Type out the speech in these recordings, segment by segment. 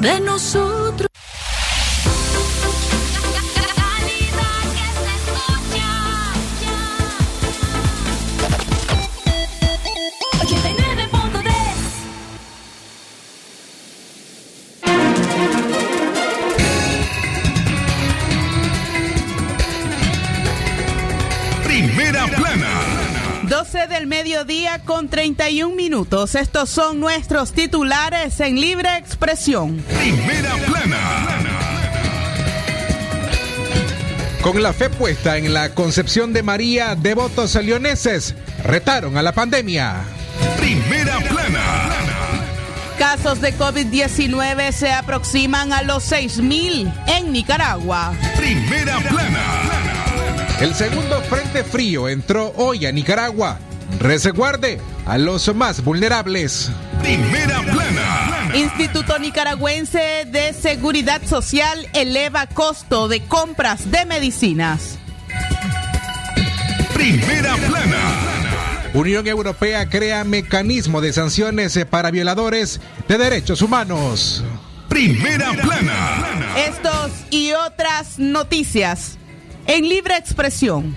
de nosotros. Mediodía con 31 minutos. Estos son nuestros titulares en libre expresión. Primera plana. Con la fe puesta en la concepción de María, devotos leoneses retaron a la pandemia. Primera plana. Casos de COVID-19 se aproximan a los 6.000 en Nicaragua. Primera plana. El segundo frente frío entró hoy a Nicaragua. Resguarde a los más vulnerables. Primera plana. Instituto Nicaragüense de Seguridad Social eleva costo de compras de medicinas. Primera plana. Unión Europea crea mecanismo de sanciones para violadores de derechos humanos. Primera plana. Estos y otras noticias en libre expresión.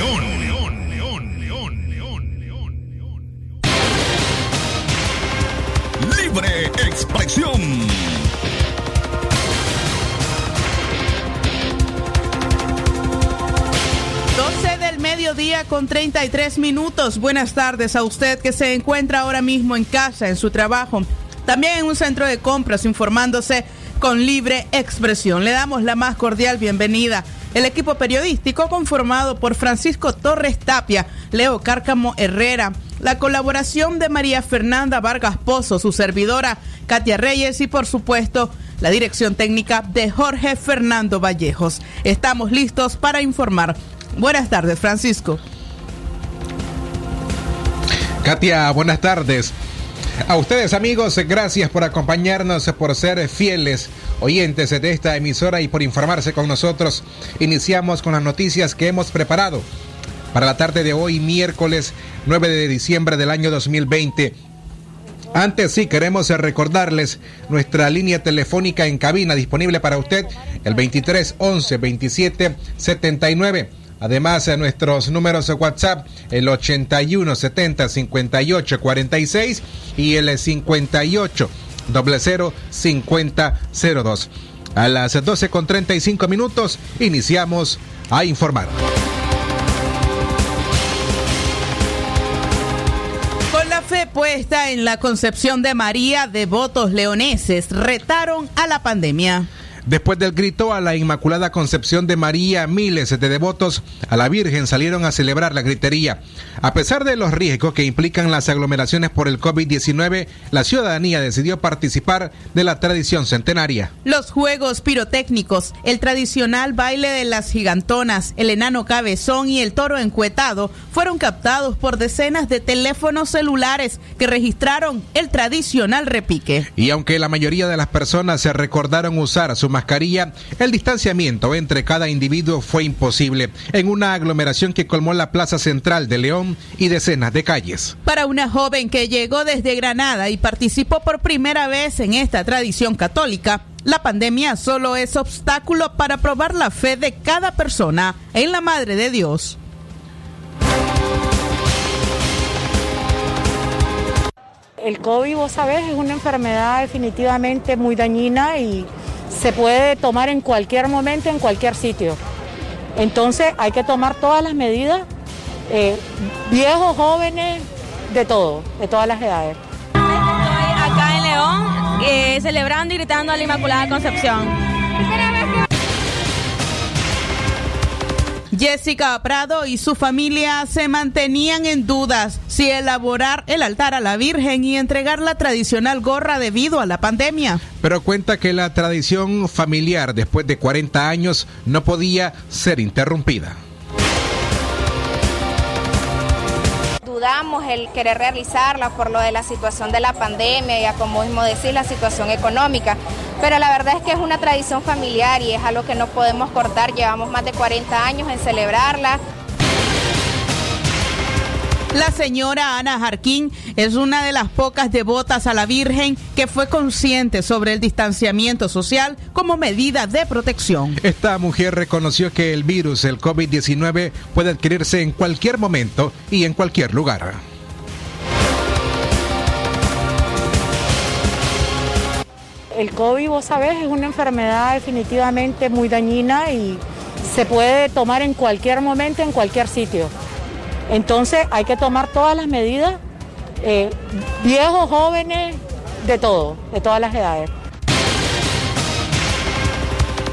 Con 33 minutos. Buenas tardes a usted que se encuentra ahora mismo en casa, en su trabajo, también en un centro de compras, informándose con libre expresión. Le damos la más cordial bienvenida. El equipo periodístico conformado por Francisco Torres Tapia, Leo Cárcamo Herrera, la colaboración de María Fernanda Vargas Pozo, su servidora Katia Reyes y por supuesto la dirección técnica de Jorge Fernando Vallejos. Estamos listos para informar. Buenas tardes, Francisco. Katia, buenas tardes. A ustedes amigos, gracias por acompañarnos, por ser fieles oyentes de esta emisora y por informarse con nosotros. Iniciamos con las noticias que hemos preparado para la tarde de hoy, miércoles 9 de diciembre del año 2020. Antes sí queremos recordarles nuestra línea telefónica en cabina disponible para usted, el 23 11 27 79. Además, nuestros números de WhatsApp, el 81 70 58 46 y el 58 00 50 02. A las 12 con 35 minutos iniciamos a informar. Con la fe puesta en la concepción de María, devotos leoneses retaron a la pandemia. Después del grito a la Inmaculada Concepción de María, miles de devotos a la Virgen salieron a celebrar la gritería. A pesar de los riesgos que implican las aglomeraciones por el COVID-19, la ciudadanía decidió participar de la tradición centenaria. Los juegos pirotécnicos, el tradicional baile de las gigantonas, el enano cabezón y el toro encuetado fueron captados por decenas de teléfonos celulares que registraron el tradicional repique. Y aunque la mayoría de las personas se recordaron usar su mascarilla, el distanciamiento entre cada individuo fue imposible en una aglomeración que colmó la plaza central de León y decenas de calles. Para una joven que llegó desde Granada y participó por primera vez en esta tradición católica, la pandemia solo es obstáculo para probar la fe de cada persona en la Madre de Dios. El COVID, vos sabés, es una enfermedad definitivamente muy dañina y se puede tomar en cualquier momento, en cualquier sitio. Entonces hay que tomar todas las medidas, eh, viejos, jóvenes, de todo, de todas las edades. Estoy acá en León, eh, celebrando y gritando a la Inmaculada Concepción. Jessica Prado y su familia se mantenían en dudas si elaborar el altar a la Virgen y entregar la tradicional gorra debido a la pandemia. Pero cuenta que la tradición familiar después de 40 años no podía ser interrumpida. El querer realizarla por lo de la situación de la pandemia y como mismo decir la situación económica, pero la verdad es que es una tradición familiar y es algo que no podemos cortar, llevamos más de 40 años en celebrarla. La señora Ana Jarquín es una de las pocas devotas a la Virgen que fue consciente sobre el distanciamiento social como medida de protección. Esta mujer reconoció que el virus, el COVID-19, puede adquirirse en cualquier momento y en cualquier lugar. El COVID, vos sabés, es una enfermedad definitivamente muy dañina y se puede tomar en cualquier momento, en cualquier sitio. Entonces hay que tomar todas las medidas, eh, viejos, jóvenes, de todo, de todas las edades.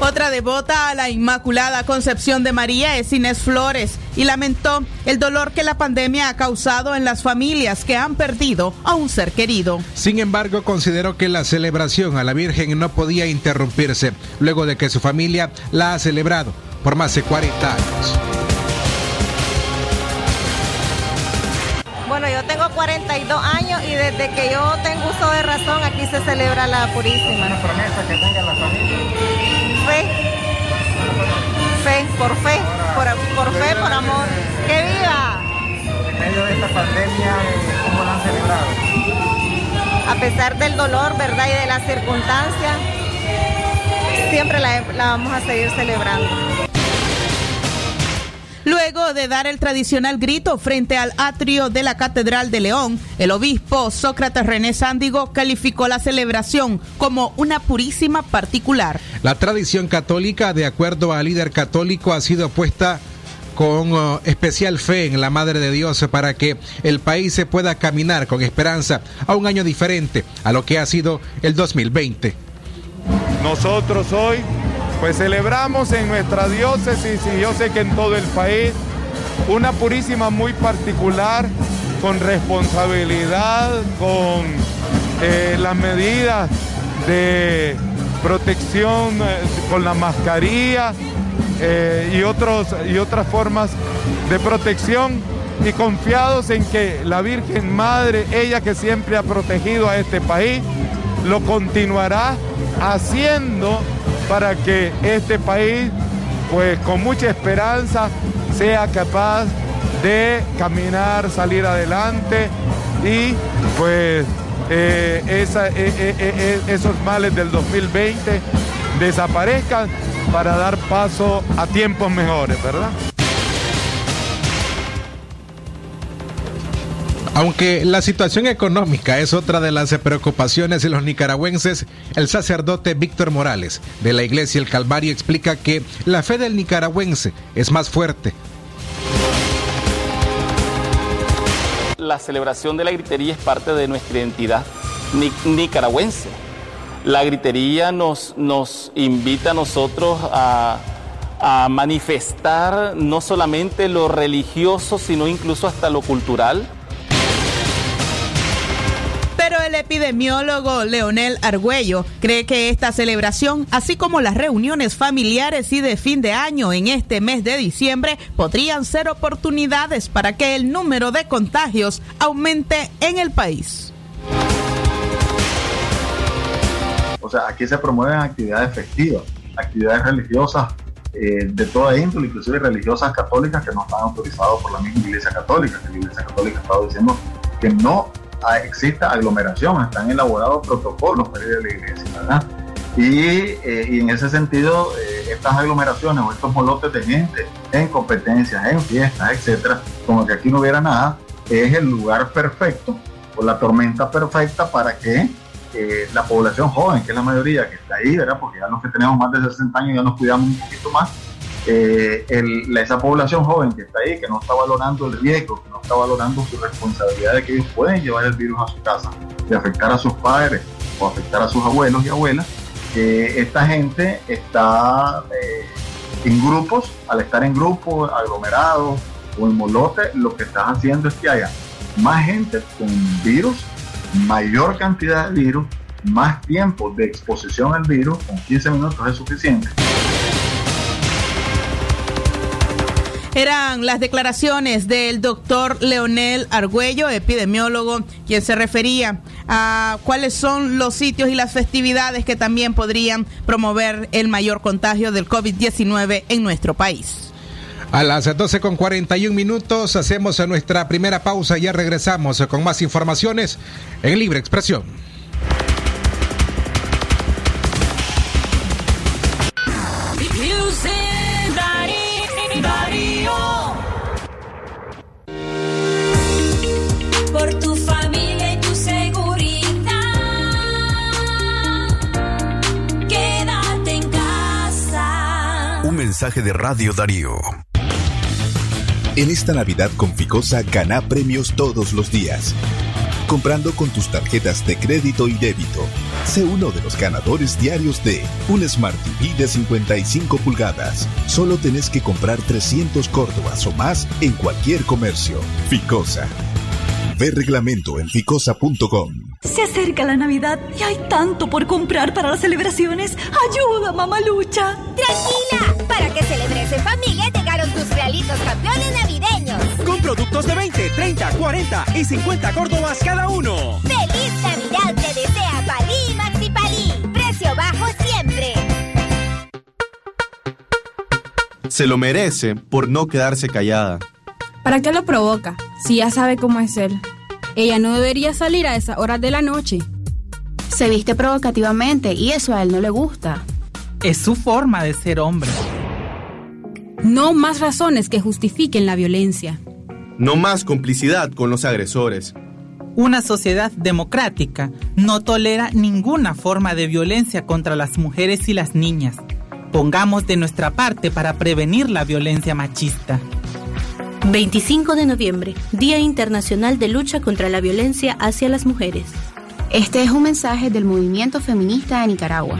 Otra devota a la Inmaculada Concepción de María es Inés Flores y lamentó el dolor que la pandemia ha causado en las familias que han perdido a un ser querido. Sin embargo, consideró que la celebración a la Virgen no podía interrumpirse luego de que su familia la ha celebrado por más de 40 años. Yo tengo 42 años y desde que yo tengo uso de razón aquí se celebra la Purísima. ¿Una promesa que tenga la familia? Fe. Fe, por fe, por, por fe, por amor. ¡Que viva! En medio de esta pandemia, ¿cómo la han celebrado? A pesar del dolor, ¿verdad? Y de las circunstancias, siempre la, la vamos a seguir celebrando. Luego de dar el tradicional grito frente al atrio de la Catedral de León, el obispo Sócrates René Sándigo calificó la celebración como una purísima particular. La tradición católica, de acuerdo al líder católico, ha sido puesta con uh, especial fe en la Madre de Dios para que el país se pueda caminar con esperanza a un año diferente a lo que ha sido el 2020. Nosotros hoy pues celebramos en nuestra diócesis y yo sé que en todo el país una purísima muy particular, con responsabilidad, con eh, las medidas de protección, eh, con la mascarilla eh, y, otros, y otras formas de protección y confiados en que la Virgen Madre, ella que siempre ha protegido a este país, lo continuará haciendo para que este país, pues con mucha esperanza, sea capaz de caminar, salir adelante y pues eh, eh, eh, esos males del 2020 desaparezcan para dar paso a tiempos mejores, ¿verdad? Aunque la situación económica es otra de las preocupaciones de los nicaragüenses, el sacerdote Víctor Morales de la Iglesia El Calvario explica que la fe del nicaragüense es más fuerte. La celebración de la gritería es parte de nuestra identidad nicaragüense. La gritería nos, nos invita a nosotros a, a manifestar no solamente lo religioso, sino incluso hasta lo cultural epidemiólogo Leonel Argüello cree que esta celebración, así como las reuniones familiares y de fin de año en este mes de diciembre, podrían ser oportunidades para que el número de contagios aumente en el país. O sea, aquí se promueven actividades festivas, actividades religiosas eh, de toda índole, inclusive religiosas católicas que no están autorizadas por la misma Iglesia Católica, que la Iglesia Católica estaba diciendo que no exista aglomeración, están elaborados protocolos para ir a la iglesia, ¿verdad? Y, eh, en ese sentido, eh, estas aglomeraciones o estos molotes de gente en competencias, en fiestas, etcétera, como que aquí no hubiera nada, es el lugar perfecto o la tormenta perfecta para que eh, la población joven, que es la mayoría que está ahí, ¿verdad? Porque ya los que tenemos más de 60 años ya nos cuidamos un poquito más, eh, esa población joven que está ahí, que no está valorando el riesgo, que no está valorando su responsabilidad de que ellos pueden llevar el virus a su casa y afectar a sus padres o afectar a sus abuelos y abuelas, esta gente está eh, En grupos, al estar en grupos, aglomerados o en molote, lo que estás haciendo es que haya más gente con virus, mayor cantidad de virus, más tiempo de exposición al virus, con 15 minutos es suficiente. Eran las declaraciones del doctor Leonel Argüello, epidemiólogo, quien se refería a cuáles son los sitios y las festividades que también podrían promover el mayor contagio del COVID-19 en nuestro país. A las 12 con 41 minutos hacemos nuestra primera pausa y ya regresamos con más informaciones en Libre Expresión. Mensaje de Radio Darío. En esta Navidad con Ficosa gana premios todos los días. Comprando con tus tarjetas de crédito y débito. Sé uno de los ganadores diarios de un Smart TV de 55 pulgadas. Solo tenés que comprar 300 córdobas o más en cualquier comercio. Ficosa. Ve reglamento en ficosa.com. Se acerca la Navidad y hay tanto por comprar para las celebraciones. ¡Ayuda, mamalucha! ¡Tranquila! Para que celebres en familia llegaron tus realitos campeones navideños. Con productos de 20, 30, 40 y 50 córdobas cada uno. ¡Feliz Navidad te desea Palí y Maxi Palí! ¡Precio bajo siempre! Se lo merece por no quedarse callada. ¿Para qué lo provoca? Si ya sabe cómo es él. Ella no debería salir a esas horas de la noche. Se viste provocativamente y eso a él no le gusta. Es su forma de ser hombre. No más razones que justifiquen la violencia. No más complicidad con los agresores. Una sociedad democrática no tolera ninguna forma de violencia contra las mujeres y las niñas. Pongamos de nuestra parte para prevenir la violencia machista. 25 de noviembre, Día Internacional de Lucha contra la Violencia hacia las Mujeres. Este es un mensaje del movimiento feminista de Nicaragua.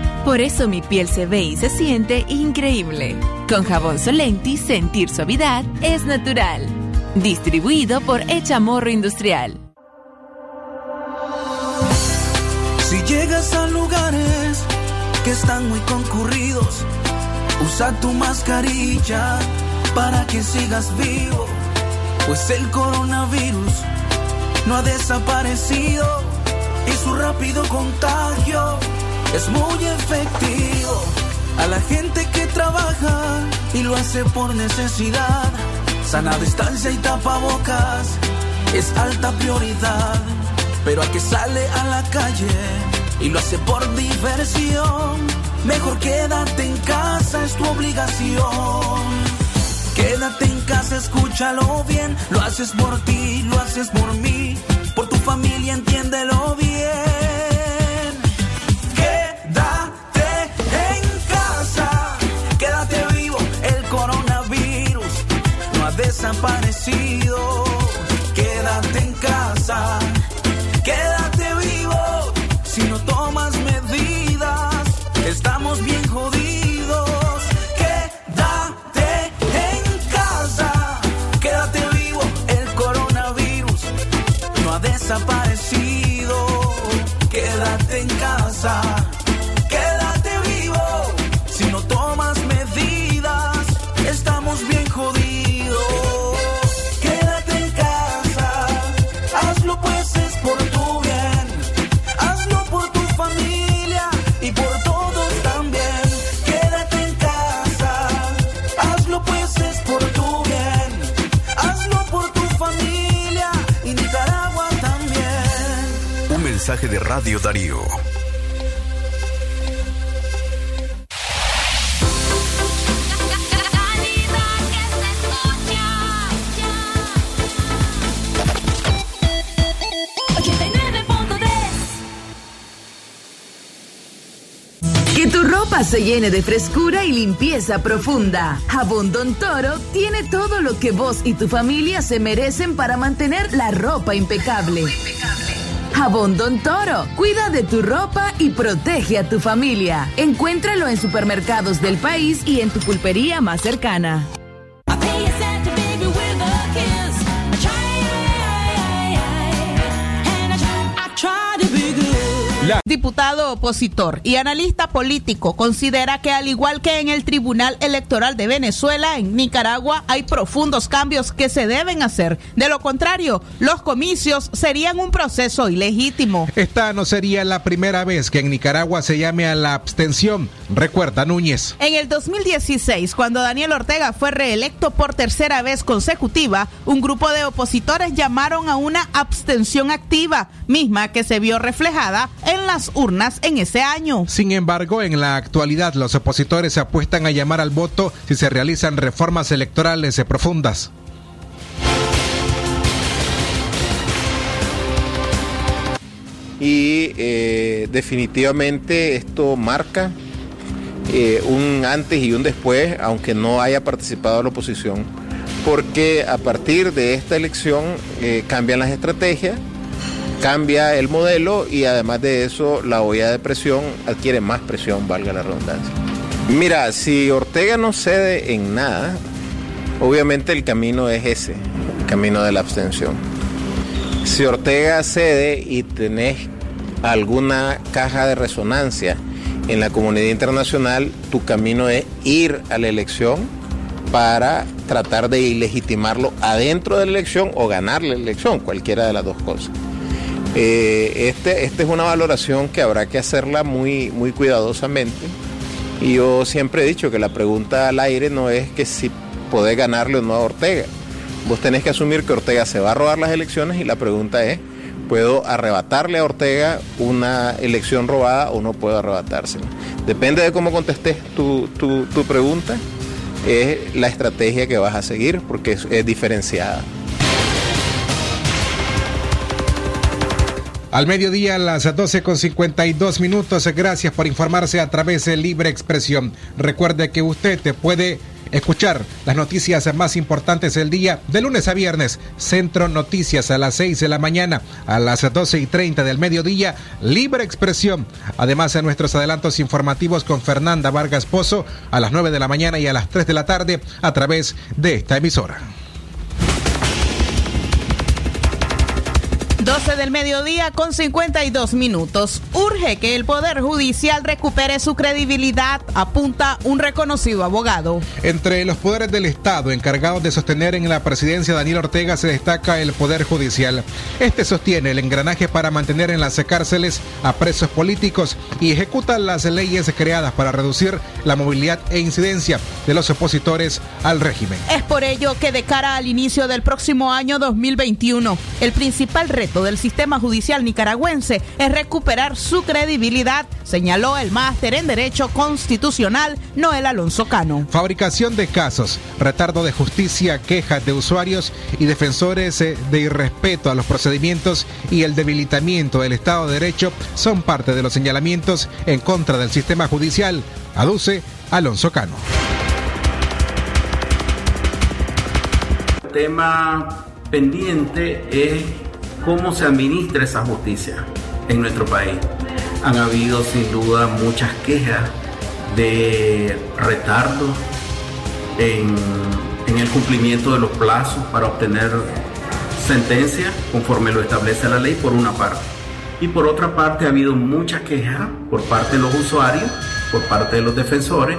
Por eso mi piel se ve y se siente increíble. Con jabón Solenti, sentir suavidad es natural. Distribuido por Echamorro Industrial. Si llegas a lugares que están muy concurridos, usa tu mascarilla para que sigas vivo, pues el coronavirus no ha desaparecido y su rápido contagio es muy efectivo. A la gente que trabaja y lo hace por necesidad, sana distancia y tapabocas es alta prioridad. Pero a que sale a la calle y lo hace por diversión, mejor quédate en casa, es tu obligación. Quédate en casa, escúchalo bien, lo haces por ti, lo haces por mí, por tu familia, entiéndelo bien. Desaparecido. Radio Darío. Que tu ropa se llene de frescura y limpieza profunda. Jabón Don Toro tiene todo lo que vos y tu familia se merecen para mantener la ropa impecable. Jabón Don Toro, cuida de tu ropa y protege a tu familia. Encuéntralo en supermercados del país y en tu pulpería más cercana. Diputado opositor y analista político considera que al igual que en el Tribunal Electoral de Venezuela, en Nicaragua hay profundos cambios que se deben hacer. De lo contrario, los comicios serían un proceso ilegítimo. Esta no sería la primera vez que en Nicaragua se llame a la abstención, recuerda Núñez. En el 2016, cuando Daniel Ortega fue reelecto por tercera vez consecutiva, un grupo de opositores llamaron a una abstención activa, misma que se vio reflejada en las urnas en ese año. Sin embargo, en la actualidad los opositores se apuestan a llamar al voto si se realizan reformas electorales profundas. y eh, definitivamente esto marca eh, un antes y un después, aunque no haya participado la oposición, porque a partir de esta elección eh, cambian las estrategias, cambia el modelo y además de eso la olla de presión adquiere más presión, valga la redundancia. Mira, si Ortega no cede en nada, obviamente el camino es ese, el camino de la abstención. Si Ortega cede y tenés alguna caja de resonancia en la comunidad internacional, tu camino es ir a la elección para tratar de ilegitimarlo adentro de la elección o ganar la elección, cualquiera de las dos cosas. Eh, este, esta es una valoración que habrá que hacerla muy, muy cuidadosamente. Y yo siempre he dicho que la pregunta al aire no es que si podés ganarle o no a Ortega. Vos tenés que asumir que Ortega se va a robar las elecciones y la pregunta es, ¿puedo arrebatarle a Ortega una elección robada o no puedo arrebatársela? Depende de cómo contestes tu, tu, tu pregunta, es la estrategia que vas a seguir porque es, es diferenciada. Al mediodía, a las 12 con 52 minutos. Gracias por informarse a través de Libre Expresión. Recuerde que usted te puede escuchar las noticias más importantes del día de lunes a viernes. Centro Noticias a las 6 de la mañana, a las 12 y 30 del mediodía. Libre Expresión. Además, de nuestros adelantos informativos con Fernanda Vargas Pozo a las 9 de la mañana y a las 3 de la tarde a través de esta emisora. 12 del mediodía con 52 minutos. Urge que el Poder Judicial recupere su credibilidad, apunta un reconocido abogado. Entre los poderes del Estado encargados de sostener en la presidencia Daniel Ortega se destaca el Poder Judicial. Este sostiene el engranaje para mantener en las cárceles a presos políticos y ejecuta las leyes creadas para reducir la movilidad e incidencia de los opositores al régimen. Es por ello que de cara al inicio del próximo año 2021, el principal reto del sistema judicial nicaragüense es recuperar su credibilidad, señaló el máster en Derecho Constitucional Noel Alonso Cano. Fabricación de casos, retardo de justicia, quejas de usuarios y defensores de irrespeto a los procedimientos y el debilitamiento del Estado de Derecho son parte de los señalamientos en contra del sistema judicial, aduce Alonso Cano. El tema pendiente es cómo se administra esa justicia en nuestro país. Han habido sin duda muchas quejas de retardo en, en el cumplimiento de los plazos para obtener sentencia conforme lo establece la ley por una parte. Y por otra parte ha habido mucha queja por parte de los usuarios, por parte de los defensores,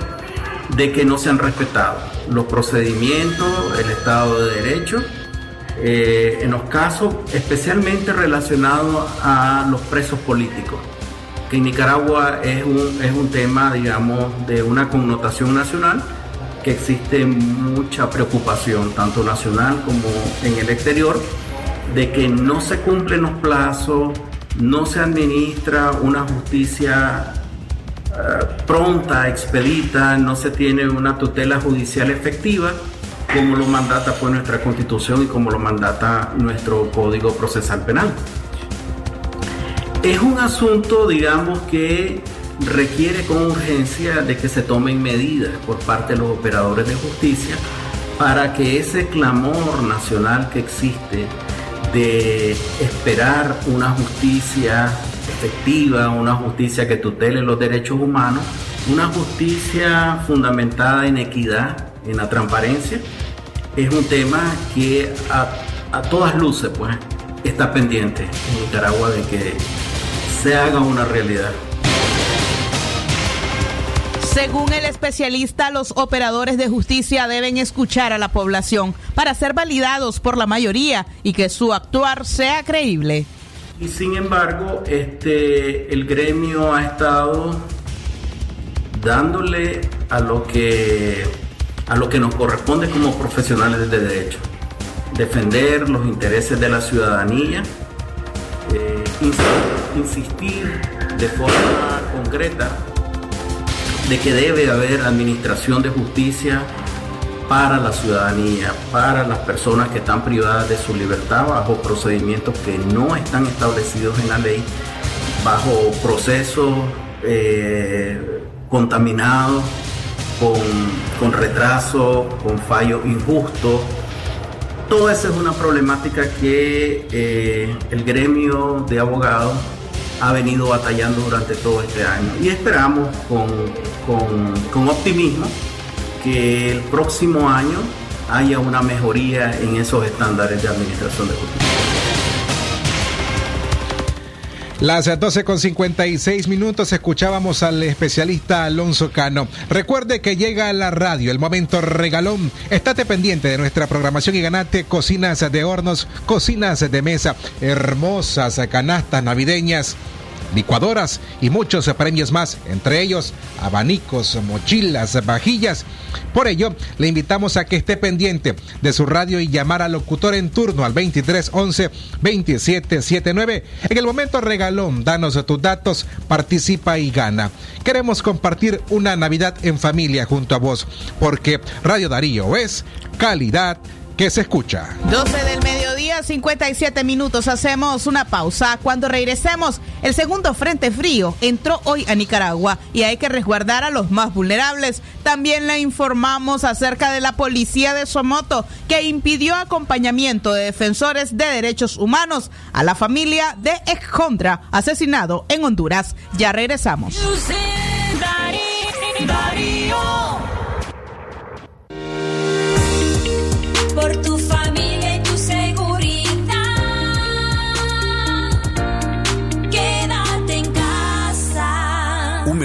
de que no se han respetado los procedimientos, el Estado de Derecho eh, en los casos especialmente relacionados a los presos políticos, que en Nicaragua es un, es un tema, digamos, de una connotación nacional, que existe mucha preocupación, tanto nacional como en el exterior, de que no se cumplen los plazos, no se administra una justicia eh, pronta, expedita, no se tiene una tutela judicial efectiva, como lo mandata pues, nuestra constitución y como lo mandata nuestro código procesal penal. Es un asunto, digamos, que requiere con urgencia de que se tomen medidas por parte de los operadores de justicia para que ese clamor nacional que existe de esperar una justicia efectiva, una justicia que tutele los derechos humanos, una justicia fundamentada en equidad, en la transparencia, es un tema que a, a todas luces pues está pendiente en Nicaragua de que se haga una realidad. Según el especialista, los operadores de justicia deben escuchar a la población para ser validados por la mayoría y que su actuar sea creíble. Y sin embargo, este, el gremio ha estado dándole a lo que a lo que nos corresponde como profesionales de derecho, defender los intereses de la ciudadanía, eh, insistir de forma concreta de que debe haber administración de justicia para la ciudadanía, para las personas que están privadas de su libertad bajo procedimientos que no están establecidos en la ley, bajo procesos eh, contaminados, con, con retraso, con fallos injustos. Toda esa es una problemática que eh, el gremio de abogados ha venido batallando durante todo este año y esperamos con, con optimismo que el próximo año haya una mejoría en esos estándares de administración de justicia. Las 12 con 56 minutos escuchábamos al especialista Alonso Cano. Recuerde que llega a la radio el momento regalón. Estate pendiente de nuestra programación y ganate cocinas de hornos, cocinas de mesa, hermosas canastas navideñas licuadoras y muchos premios más, entre ellos abanicos, mochilas, vajillas. Por ello, le invitamos a que esté pendiente de su radio y llamar al locutor en turno al 2311 2779. En el momento regalón, danos tus datos, participa y gana. Queremos compartir una Navidad en familia junto a vos, porque Radio Darío es calidad que se escucha. 12 del mediodía, 57 minutos. Hacemos una pausa. Cuando regresemos, el segundo frente frío entró hoy a Nicaragua y hay que resguardar a los más vulnerables. También le informamos acerca de la policía de Somoto que impidió acompañamiento de defensores de derechos humanos a la familia de Excontra asesinado en Honduras. Ya regresamos.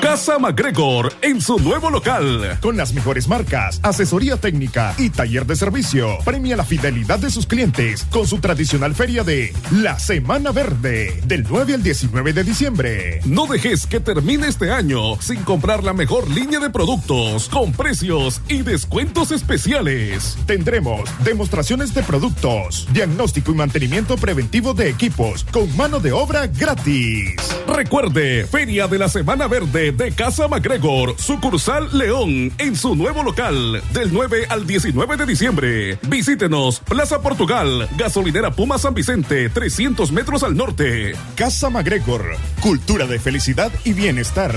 Casa MacGregor en su nuevo local. Con las mejores marcas, asesoría técnica y taller de servicio. Premia la fidelidad de sus clientes con su tradicional feria de La Semana Verde del 9 al 19 de diciembre. No dejes que termine este año sin comprar la mejor línea de productos con precios y descuentos especiales. Tendremos demostraciones de productos, diagnóstico y mantenimiento preventivo de equipos con mano de obra gratis. Recuerde, Feria de la Semana Verde de Casa MacGregor, sucursal León, en su nuevo local, del 9 al 19 de diciembre. Visítenos, Plaza Portugal, gasolinera Puma San Vicente, 300 metros al norte. Casa MacGregor, cultura de felicidad y bienestar.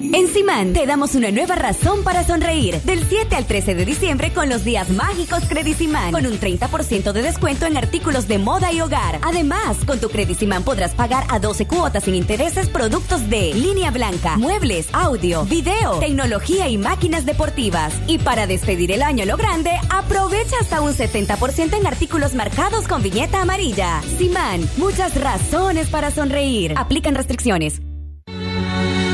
En Simán te damos una nueva razón para sonreír. Del 7 al 13 de diciembre con los días mágicos Credicimán. Con un 30% de descuento en artículos de moda y hogar. Además, con tu Credicimán podrás pagar a 12 cuotas sin intereses productos de línea blanca, muebles, audio, video, tecnología y máquinas deportivas. Y para despedir el año lo grande, aprovecha hasta un 70% en artículos marcados con viñeta amarilla. Simán, muchas razones para sonreír. Aplican restricciones.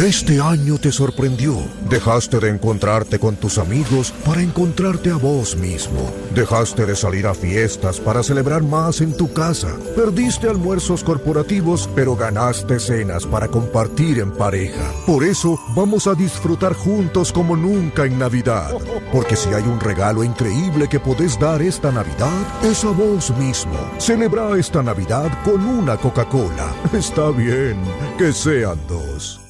Este año te sorprendió. Dejaste de encontrarte con tus amigos para encontrarte a vos mismo. Dejaste de salir a fiestas para celebrar más en tu casa. Perdiste almuerzos corporativos, pero ganaste cenas para compartir en pareja. Por eso vamos a disfrutar juntos como nunca en Navidad. Porque si hay un regalo increíble que podés dar esta Navidad, es a vos mismo. Celebra esta Navidad con una Coca-Cola. Está bien, que sean dos.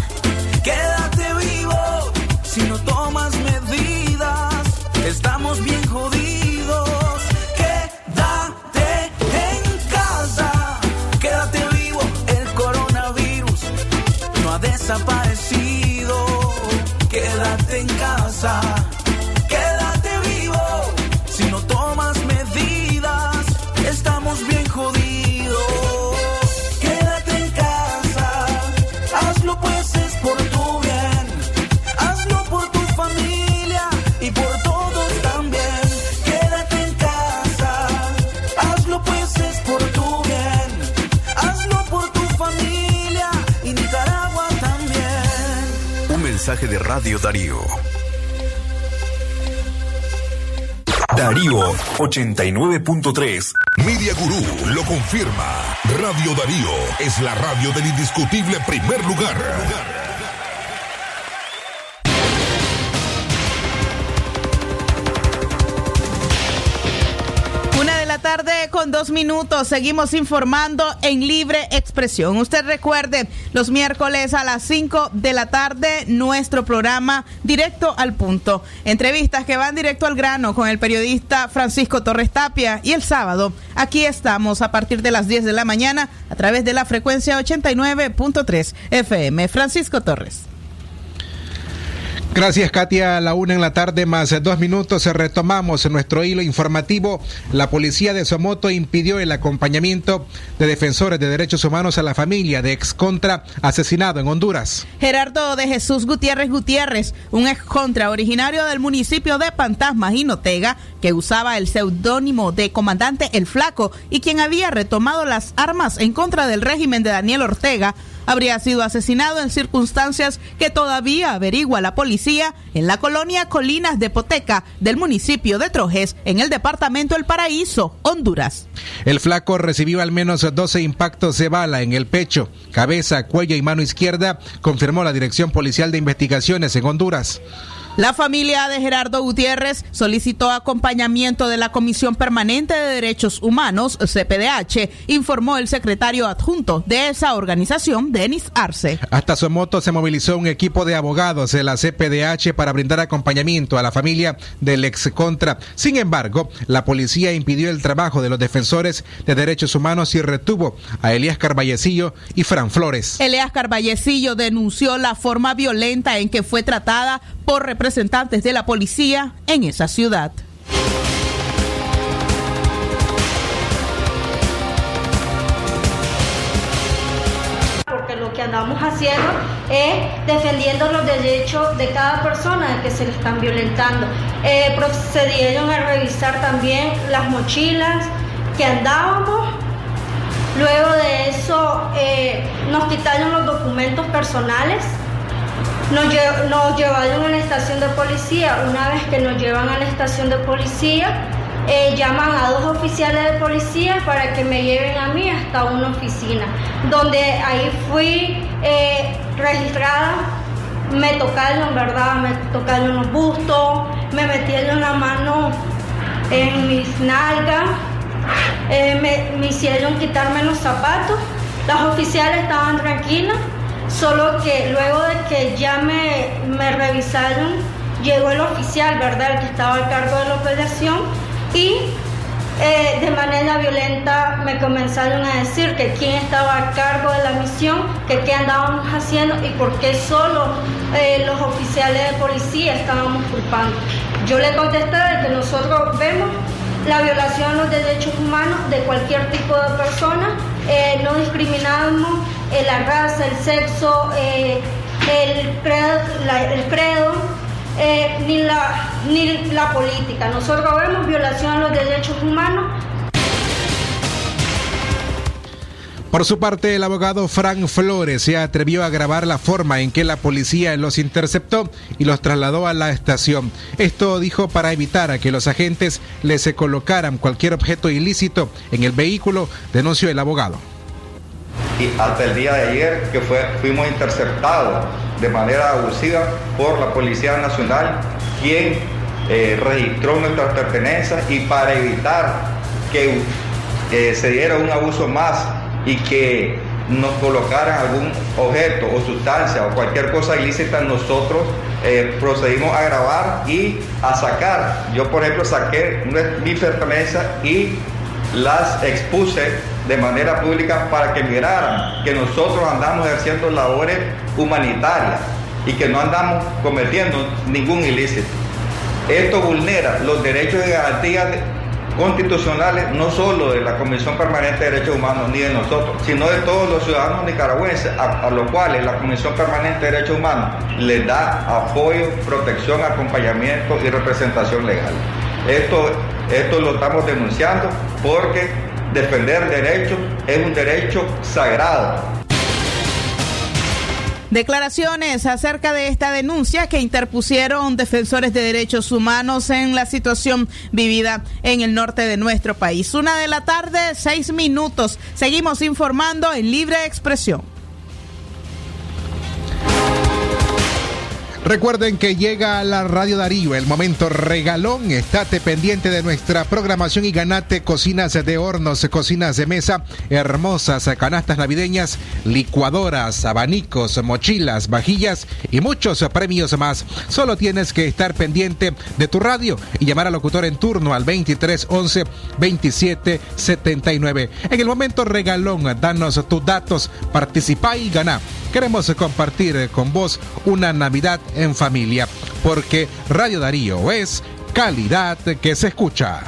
quédate vivo, si no tomas medidas, estamos bien jodidos. Darío. Darío 89.3. Media Gurú lo confirma. Radio Darío es la radio del indiscutible primer lugar. Una de la tarde con dos minutos. Seguimos informando en libre expresión. Usted recuerde, los miércoles a las 5 de la tarde, nuestro programa Directo al Punto. Entrevistas que van directo al grano con el periodista Francisco Torres Tapia. Y el sábado, aquí estamos a partir de las 10 de la mañana a través de la frecuencia 89.3 FM. Francisco Torres. Gracias, Katia. A la una en la tarde, más dos minutos, retomamos nuestro hilo informativo. La policía de Somoto impidió el acompañamiento de defensores de derechos humanos a la familia de ex contra asesinado en Honduras. Gerardo de Jesús Gutiérrez Gutiérrez, un ex contra originario del municipio de Pantasmas y Notega, que usaba el seudónimo de comandante El Flaco y quien había retomado las armas en contra del régimen de Daniel Ortega, habría sido asesinado en circunstancias que todavía averigua la policía en la colonia Colinas de Poteca del municipio de Trojes, en el departamento El Paraíso, Honduras. El flaco recibió al menos 12 impactos de bala en el pecho, cabeza, cuello y mano izquierda, confirmó la Dirección Policial de Investigaciones en Honduras. La familia de Gerardo Gutiérrez solicitó acompañamiento de la Comisión Permanente de Derechos Humanos, CPDH, informó el secretario adjunto de esa organización, Denis Arce. Hasta Somoto se movilizó un equipo de abogados de la CPDH para brindar acompañamiento a la familia del ex contra. Sin embargo, la policía impidió el trabajo de los defensores de derechos humanos y retuvo a Elías Carballecillo y Fran Flores. Elías Carballecillo denunció la forma violenta en que fue tratada por representantes de la policía en esa ciudad. porque lo que andamos haciendo es defendiendo los derechos de cada persona que se le están violentando. Eh, procedieron a revisar también las mochilas que andábamos. Luego de eso eh, nos quitaron los documentos personales. Nos, lle- llevaron a la estación de policía. Una vez que nos llevan a la estación de policía, eh, llaman a dos oficiales de policía para que me lleven a mí hasta una oficina, donde ahí fui eh, registrada, me tocaron, ¿verdad? Me tocaron los bustos, me metieron la mano en mis nalgas, eh, me, me hicieron quitarme los zapatos. Las oficiales estaban tranquilas, solo que luego de que ya me, me revisaron, llegó el oficial, ¿verdad? El que estaba a cargo de la operación y eh, de manera violenta me comenzaron a decir que quién estaba a cargo de la misión, que qué andábamos haciendo y por qué solo eh, los oficiales de policía estábamos culpando. Yo le contesté de que nosotros vemos la violación de los derechos humanos de cualquier tipo de persona, eh, no discriminamos la raza, el sexo, el credo, el credo eh, ni, la, ni la política. Nosotros vemos violación a los derechos humanos. Por su parte, el abogado Frank Flores se atrevió a grabar la forma en que la policía los interceptó y los trasladó a la estación. Esto dijo para evitar a que los agentes les colocaran cualquier objeto ilícito en el vehículo, denunció el abogado. Y hasta el día de ayer que fuimos interceptados de manera abusiva por la Policía Nacional, quien eh, registró nuestras pertenencias y para evitar que eh, se diera un abuso más y que nos colocaran algún objeto o sustancia o cualquier cosa ilícita, nosotros eh, procedimos a grabar y a sacar. Yo, por ejemplo, saqué mi pertenencia y las expuse de manera pública para que miraran que nosotros andamos ejerciendo labores humanitarias y que no andamos cometiendo ningún ilícito. Esto vulnera los derechos y garantías constitucionales no solo de la Comisión Permanente de Derechos Humanos ni de nosotros, sino de todos los ciudadanos nicaragüenses, a, los cuales la Comisión Permanente de Derechos Humanos les da apoyo, protección, acompañamiento y representación legal. Esto, esto lo estamos denunciando porque defender derechos es un derecho sagrado. Declaraciones acerca de esta denuncia que interpusieron defensores de derechos humanos en la situación vivida en el norte de nuestro país. Una de la tarde, seis minutos. Seguimos informando en libre expresión. Recuerden que llega a la Radio Darío el momento regalón. Estate pendiente de nuestra programación y ganate cocinas de hornos, cocinas de mesa, hermosas canastas navideñas, licuadoras, abanicos, mochilas, vajillas y muchos premios más. Solo tienes que estar pendiente de tu radio y llamar al locutor en turno al 23 11 27 79. En el momento regalón, danos tus datos, participa y gana. Queremos compartir con vos una Navidad en familia, porque Radio Darío es calidad que se escucha.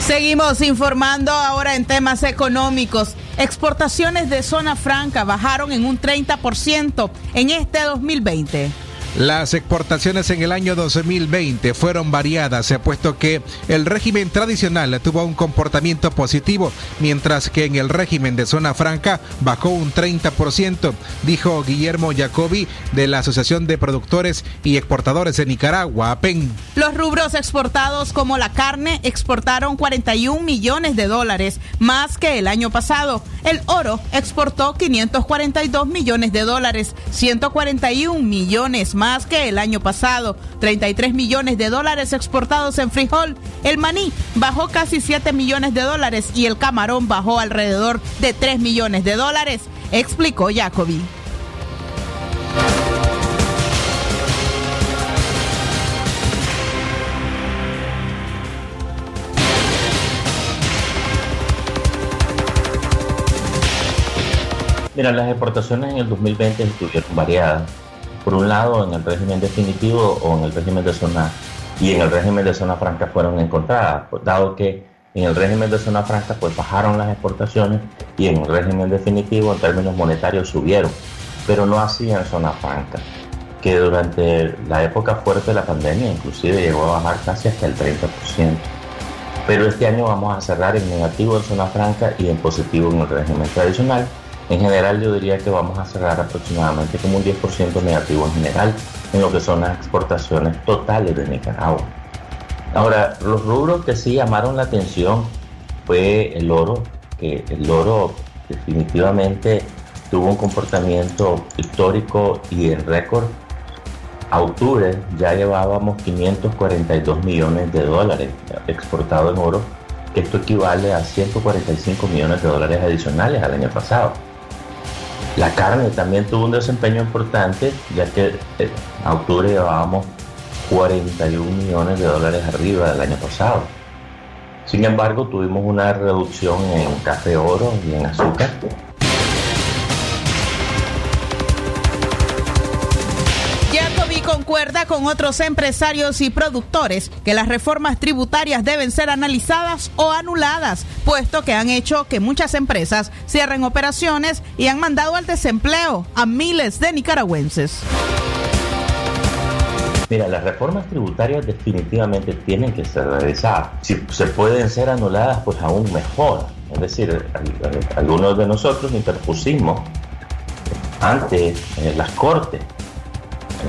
Seguimos informando ahora en temas económicos. Exportaciones de zona franca bajaron en un 30% en este 2020. Las exportaciones en el año 2020 fueron variadas, puesto que el régimen tradicional tuvo un comportamiento positivo, mientras que en el régimen de zona franca bajó un 30%, dijo Guillermo Jacobi de la Asociación de Productores y Exportadores de Nicaragua, APEN. Los rubros exportados como la carne exportaron 41 millones de dólares, más que el año pasado. El oro exportó 542 millones de dólares, 141 millones más que el año pasado, 33 millones de dólares exportados en frijol. El maní bajó casi 7 millones de dólares y el camarón bajó alrededor de 3 millones de dólares, explicó Jacobi. Mira, las exportaciones en el 2020 estuvieron variadas por un lado en el régimen definitivo o en el régimen de zona y en el régimen de zona franca fueron encontradas, pues, dado que en el régimen de zona franca pues bajaron las exportaciones y en el régimen definitivo en términos monetarios subieron, pero no así en zona franca, que durante la época fuerte de la pandemia inclusive llegó a bajar casi hasta el 30%. Pero este año vamos a cerrar en negativo en zona franca y en positivo en el régimen tradicional en general yo diría que vamos a cerrar aproximadamente como un 10% negativo en general en lo que son las exportaciones totales de Nicaragua. Ahora, los rubros que sí llamaron la atención fue el oro, que el oro definitivamente tuvo un comportamiento histórico y en récord. A octubre ya llevábamos 542 millones de dólares exportados en oro, que esto equivale a 145 millones de dólares adicionales al año pasado. La carne también tuvo un desempeño importante, ya que eh, a octubre llevábamos 41 millones de dólares arriba del año pasado. Sin embargo, tuvimos una reducción en café oro y en azúcar. Concuerda con otros empresarios y productores que las reformas tributarias deben ser analizadas o anuladas, puesto que han hecho que muchas empresas cierren operaciones y han mandado al desempleo a miles de nicaragüenses. Mira, las reformas tributarias definitivamente tienen que ser realizadas. Si se pueden ser anuladas, pues aún mejor. Es decir, algunos de nosotros interpusimos ante eh, las cortes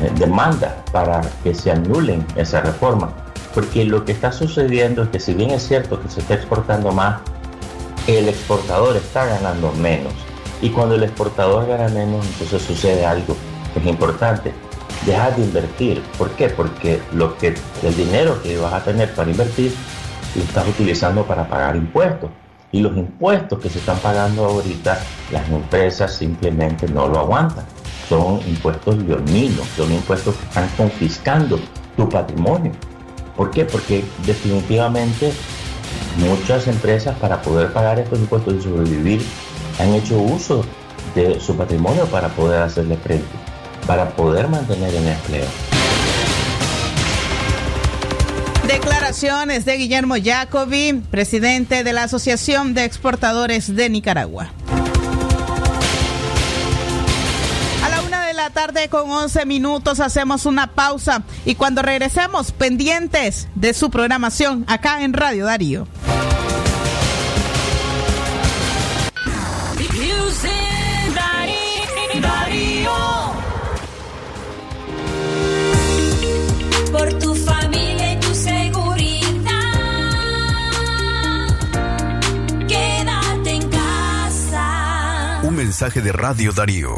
eh, demandas para que se anulen esa reforma. Porque lo que está sucediendo es que si bien es cierto que se está exportando más, el exportador está ganando menos. Y cuando el exportador gana menos, entonces sucede algo que es importante dejas de invertir. ¿Por qué? Porque lo que, el dinero que vas a tener para invertir lo estás utilizando para pagar impuestos. Y los impuestos que se están pagando ahorita, las empresas simplemente no lo aguantan. Son impuestos leoninos, son impuestos que están confiscando tu patrimonio. ¿Por qué? Porque definitivamente muchas empresas para poder pagar estos impuestos y sobrevivir han hecho uso de su patrimonio para poder hacerle frente para poder mantener el empleo. Declaraciones de Guillermo Jacobi, presidente de la Asociación de Exportadores de Nicaragua. La tarde con 11 minutos hacemos una pausa y cuando regresemos pendientes de su programación acá en Radio Darío. por tu familia y tu seguridad. Quédate en casa. Un mensaje de Radio Darío.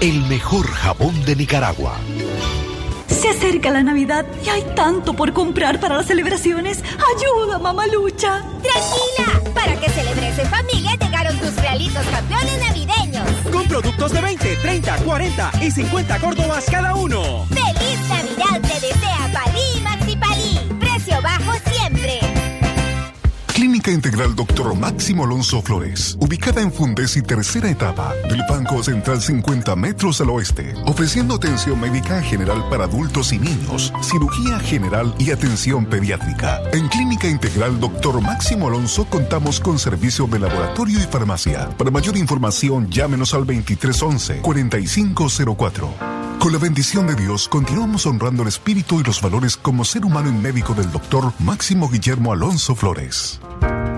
el mejor jabón de Nicaragua. Se acerca la Navidad y hay tanto por comprar para las celebraciones. Ayuda, mamalucha. Tranquila, para que celebres en familia llegaron tus realitos campeones navideños. Con productos de 20, 30, 40 y 50 córdobas cada uno. ¡Feliz Navidad te desea Palí y Maxi Palí! Precio bajo siempre. Integral Dr. Máximo Alonso Flores, ubicada en Fundes y tercera etapa del Banco Central 50 metros al oeste, ofreciendo atención médica general para adultos y niños, cirugía general y atención pediátrica. En Clínica Integral Dr. Máximo Alonso contamos con servicio de laboratorio y farmacia. Para mayor información, llámenos al 2311-4504. Con la bendición de Dios, continuamos honrando el espíritu y los valores como ser humano y médico del doctor Máximo Guillermo Alonso Flores. you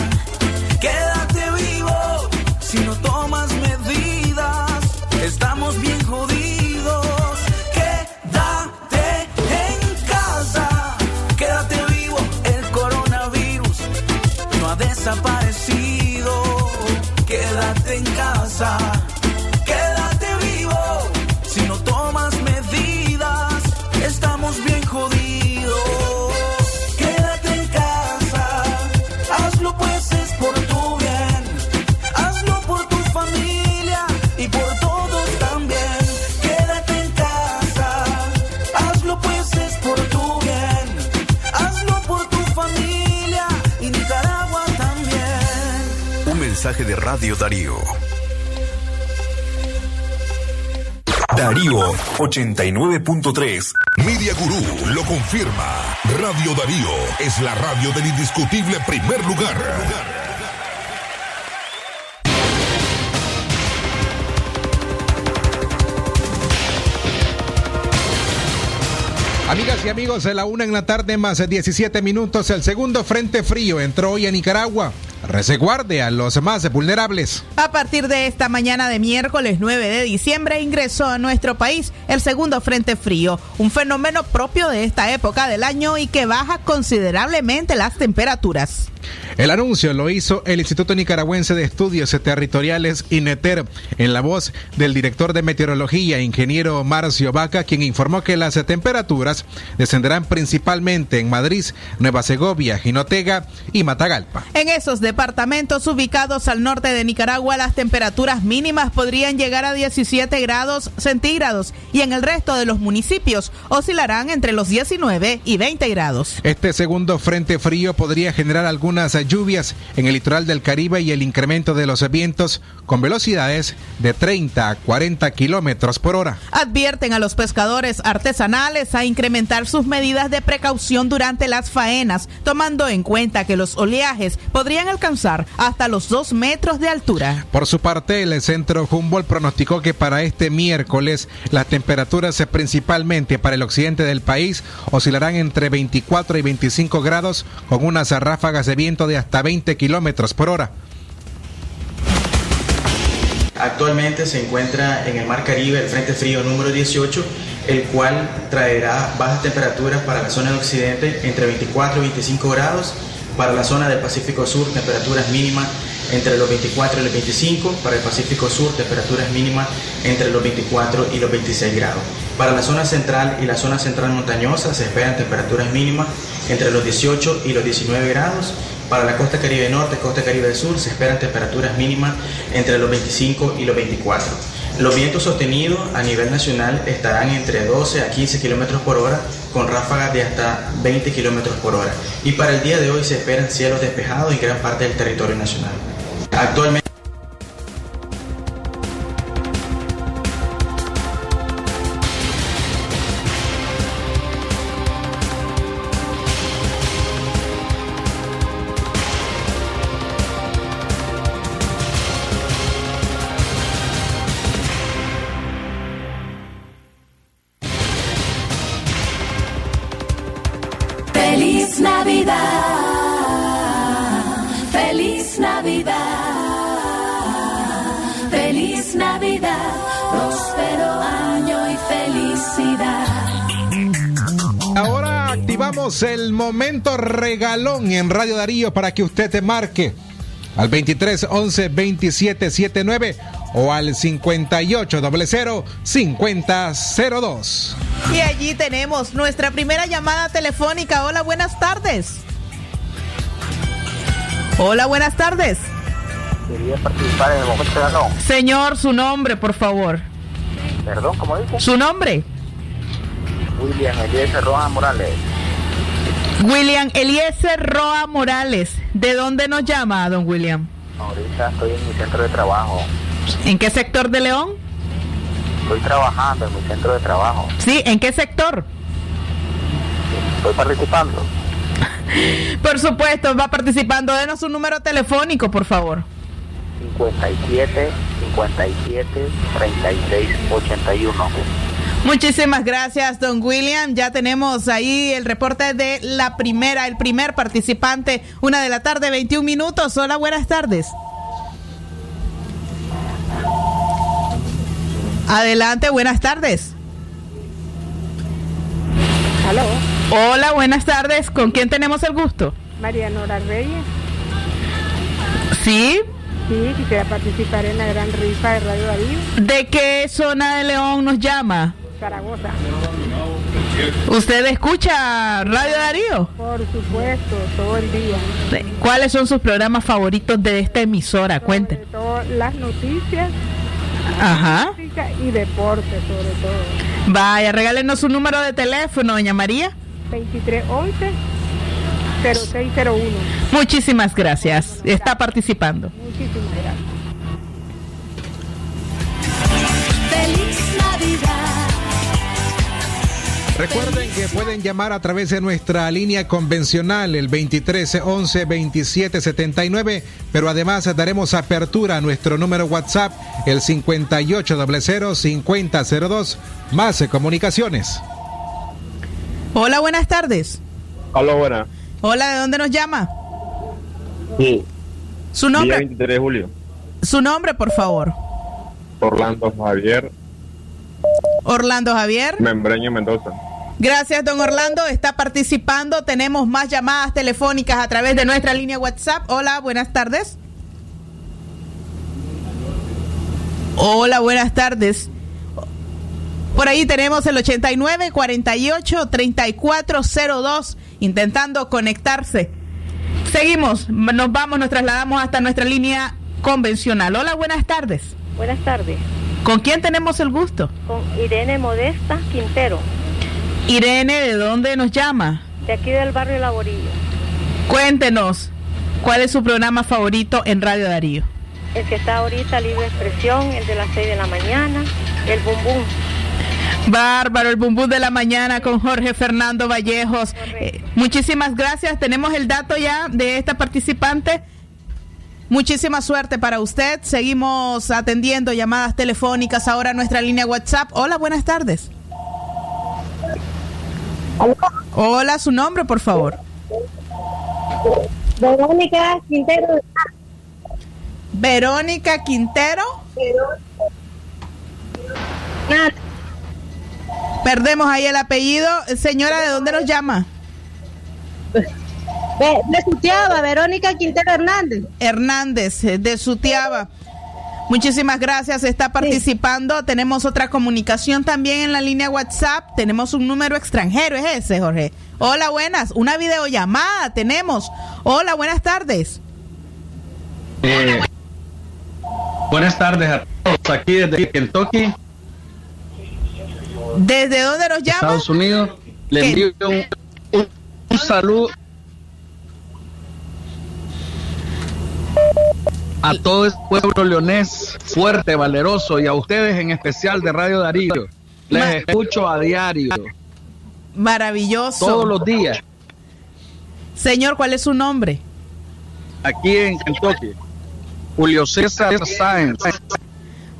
de Radio Darío. Darío 89.3. Media Gurú lo confirma. Radio Darío es la radio del indiscutible primer lugar. Amigas y amigos, de la una en la tarde más de 17 minutos, el segundo frente frío entró hoy a Nicaragua. Reseguarde a los más vulnerables. A partir de esta mañana de miércoles 9 de diciembre ingresó a nuestro país el segundo frente frío, un fenómeno propio de esta época del año y que baja considerablemente las temperaturas. El anuncio lo hizo el Instituto Nicaragüense de Estudios Territoriales, INETER, en la voz del director de Meteorología, ingeniero Marcio Vaca, quien informó que las temperaturas descenderán principalmente en Madrid, Nueva Segovia, Jinotega y Matagalpa. En esos departamentos ubicados al norte de Nicaragua, las temperaturas mínimas podrían llegar a 17 grados centígrados y en el resto de los municipios oscilarán entre los 19 y 20 grados. Este segundo frente frío podría generar algunas lluvias en el litoral del Caribe y el incremento de los vientos con velocidades de 30 a 40 kilómetros por hora. Advierten a los pescadores artesanales a incrementar sus medidas de precaución durante las faenas, tomando en cuenta que los oleajes podrían alcanzar hasta los 2 metros de altura. Por su parte, el centro Humboldt pronosticó que para este miércoles las temperaturas eh, principalmente para el occidente del país oscilarán entre 24 y 25 grados con unas ráfagas de viento de hasta 20 kilómetros por hora. Actualmente se encuentra en el Mar Caribe el Frente Frío número 18, el cual traerá bajas temperaturas para la zona de Occidente entre 24 y 25 grados, para la zona del Pacífico Sur temperaturas mínimas entre los 24 y los 25, para el Pacífico Sur temperaturas mínimas entre los 24 y los 26 grados. Para la zona central y la zona central montañosa se esperan temperaturas mínimas entre los 18 y los 19 grados. Para la costa caribe norte, costa caribe sur se esperan temperaturas mínimas entre los 25 y los 24. Los vientos sostenidos a nivel nacional estarán entre 12 a 15 kilómetros por hora, con ráfagas de hasta 20 kilómetros por hora. Y para el día de hoy se esperan cielos despejados en gran parte del territorio nacional actualmente ¡Feliz Navidad! Tenemos el momento regalón en Radio Darío para que usted te marque al 23 11 27 79 o al 58 00 50 02. Y allí tenemos nuestra primera llamada telefónica. Hola, buenas tardes. Hola, buenas tardes. Quería participar en el momento regalón. Señor, su nombre, por favor. Perdón, ¿cómo dice? ¿Su nombre? William Eliezer Rojas Morales. William Eliezer Roa Morales. ¿De dónde nos llama, don William? Ahorita estoy en mi centro de trabajo. ¿En qué sector de León? Estoy trabajando en mi centro de trabajo. Sí, ¿en qué sector? Estoy participando. Por supuesto, va participando. Denos un número telefónico, por favor. 57 57 36 81. Muchísimas gracias, don William. Ya tenemos ahí el reporte de la primera, el primer participante, una de la tarde, 21 minutos. Hola, buenas tardes. Adelante, buenas tardes. Aló, Hola, buenas tardes. ¿Con quién tenemos el gusto? María Nora Reyes. ¿Sí? Sí, quisiera participar en la gran rifa de Radio Darío, ¿De qué zona de León nos llama? Zaragoza. ¿Usted escucha Radio Darío? Por supuesto, todo el día. ¿Cuáles son sus programas favoritos de esta emisora? Cuenten. Todo, las noticias, Ajá. y deporte sobre todo. Vaya, regálenos un número de teléfono, doña María. 2311 0601. Muchísimas gracias. Está participando. Muchísimas gracias. Recuerden que pueden llamar a través de nuestra línea convencional, el 23 11 27 79, pero además daremos apertura a nuestro número WhatsApp, el 58 00 50 02, más comunicaciones. Hola, buenas tardes. Hola, buena. Hola, ¿de dónde nos llama? Sí. Su Día nombre, 23 de julio. su nombre, por favor. Orlando Javier Orlando Javier. Membreño Mendoza. Gracias, don Orlando. Está participando. Tenemos más llamadas telefónicas a través de nuestra línea WhatsApp. Hola, buenas tardes. Hola, buenas tardes. Por ahí tenemos el 89 48 3402 intentando conectarse. Seguimos, nos vamos, nos trasladamos hasta nuestra línea convencional. Hola, buenas tardes. Buenas tardes. ¿Con quién tenemos el gusto? Con Irene Modesta Quintero, Irene, ¿de dónde nos llama? de aquí del barrio Laborillo. Cuéntenos, ¿cuál es su programa favorito en Radio Darío? El que está ahorita libre expresión, el de las 6 de la mañana, el bum bum. Bárbaro, el bumbú de la mañana con Jorge Fernando Vallejos. Eh, muchísimas gracias. Tenemos el dato ya de esta participante. Muchísima suerte para usted. Seguimos atendiendo llamadas telefónicas ahora a nuestra línea WhatsApp. Hola, buenas tardes. Hola, su nombre, por favor. Verónica Quintero. Verónica Quintero. Perdemos ahí el apellido. Señora, ¿de dónde nos llama? De Sutiaba, Verónica Quintero Hernández. Hernández, de Sutiaba. Muchísimas gracias, está participando. Tenemos otra comunicación también en la línea WhatsApp. Tenemos un número extranjero, es ese, Jorge. Hola, buenas. Una videollamada tenemos. Hola, buenas tardes. Eh, buenas tardes a todos aquí desde Kentucky, ¿Desde dónde nos llama? Estados Unidos. Le envío un, un- un saludo a todo el pueblo leonés fuerte, valeroso y a ustedes en especial de Radio Darío. Les escucho a diario, Maravilloso. todos los días, Señor, ¿cuál es su nombre? aquí en Kentucky. Julio César Sáenz.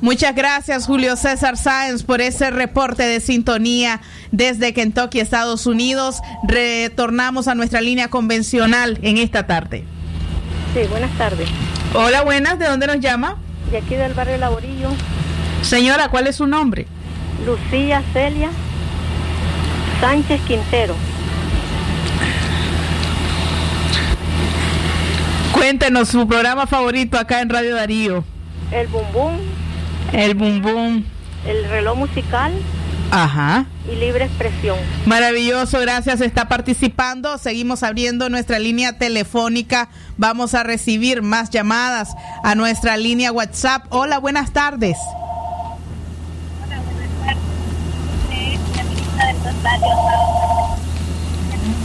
Muchas gracias, Julio César Sáenz, por ese reporte de sintonía desde Kentucky, Estados Unidos. Retornamos a nuestra línea convencional en esta tarde. Sí, buenas tardes. Hola, buenas. ¿De dónde nos llama? De aquí del barrio Laborillo. Señora, ¿cuál es su nombre? Lucía Celia Sánchez Quintero. Cuéntenos su programa favorito acá en Radio Darío. El Bum Bum. El Bum Bum. El reloj musical. Ajá. y libre expresión. Maravilloso, gracias. Está participando. Seguimos abriendo nuestra línea telefónica. Vamos a recibir más llamadas a nuestra línea WhatsApp. Hola, buenas tardes.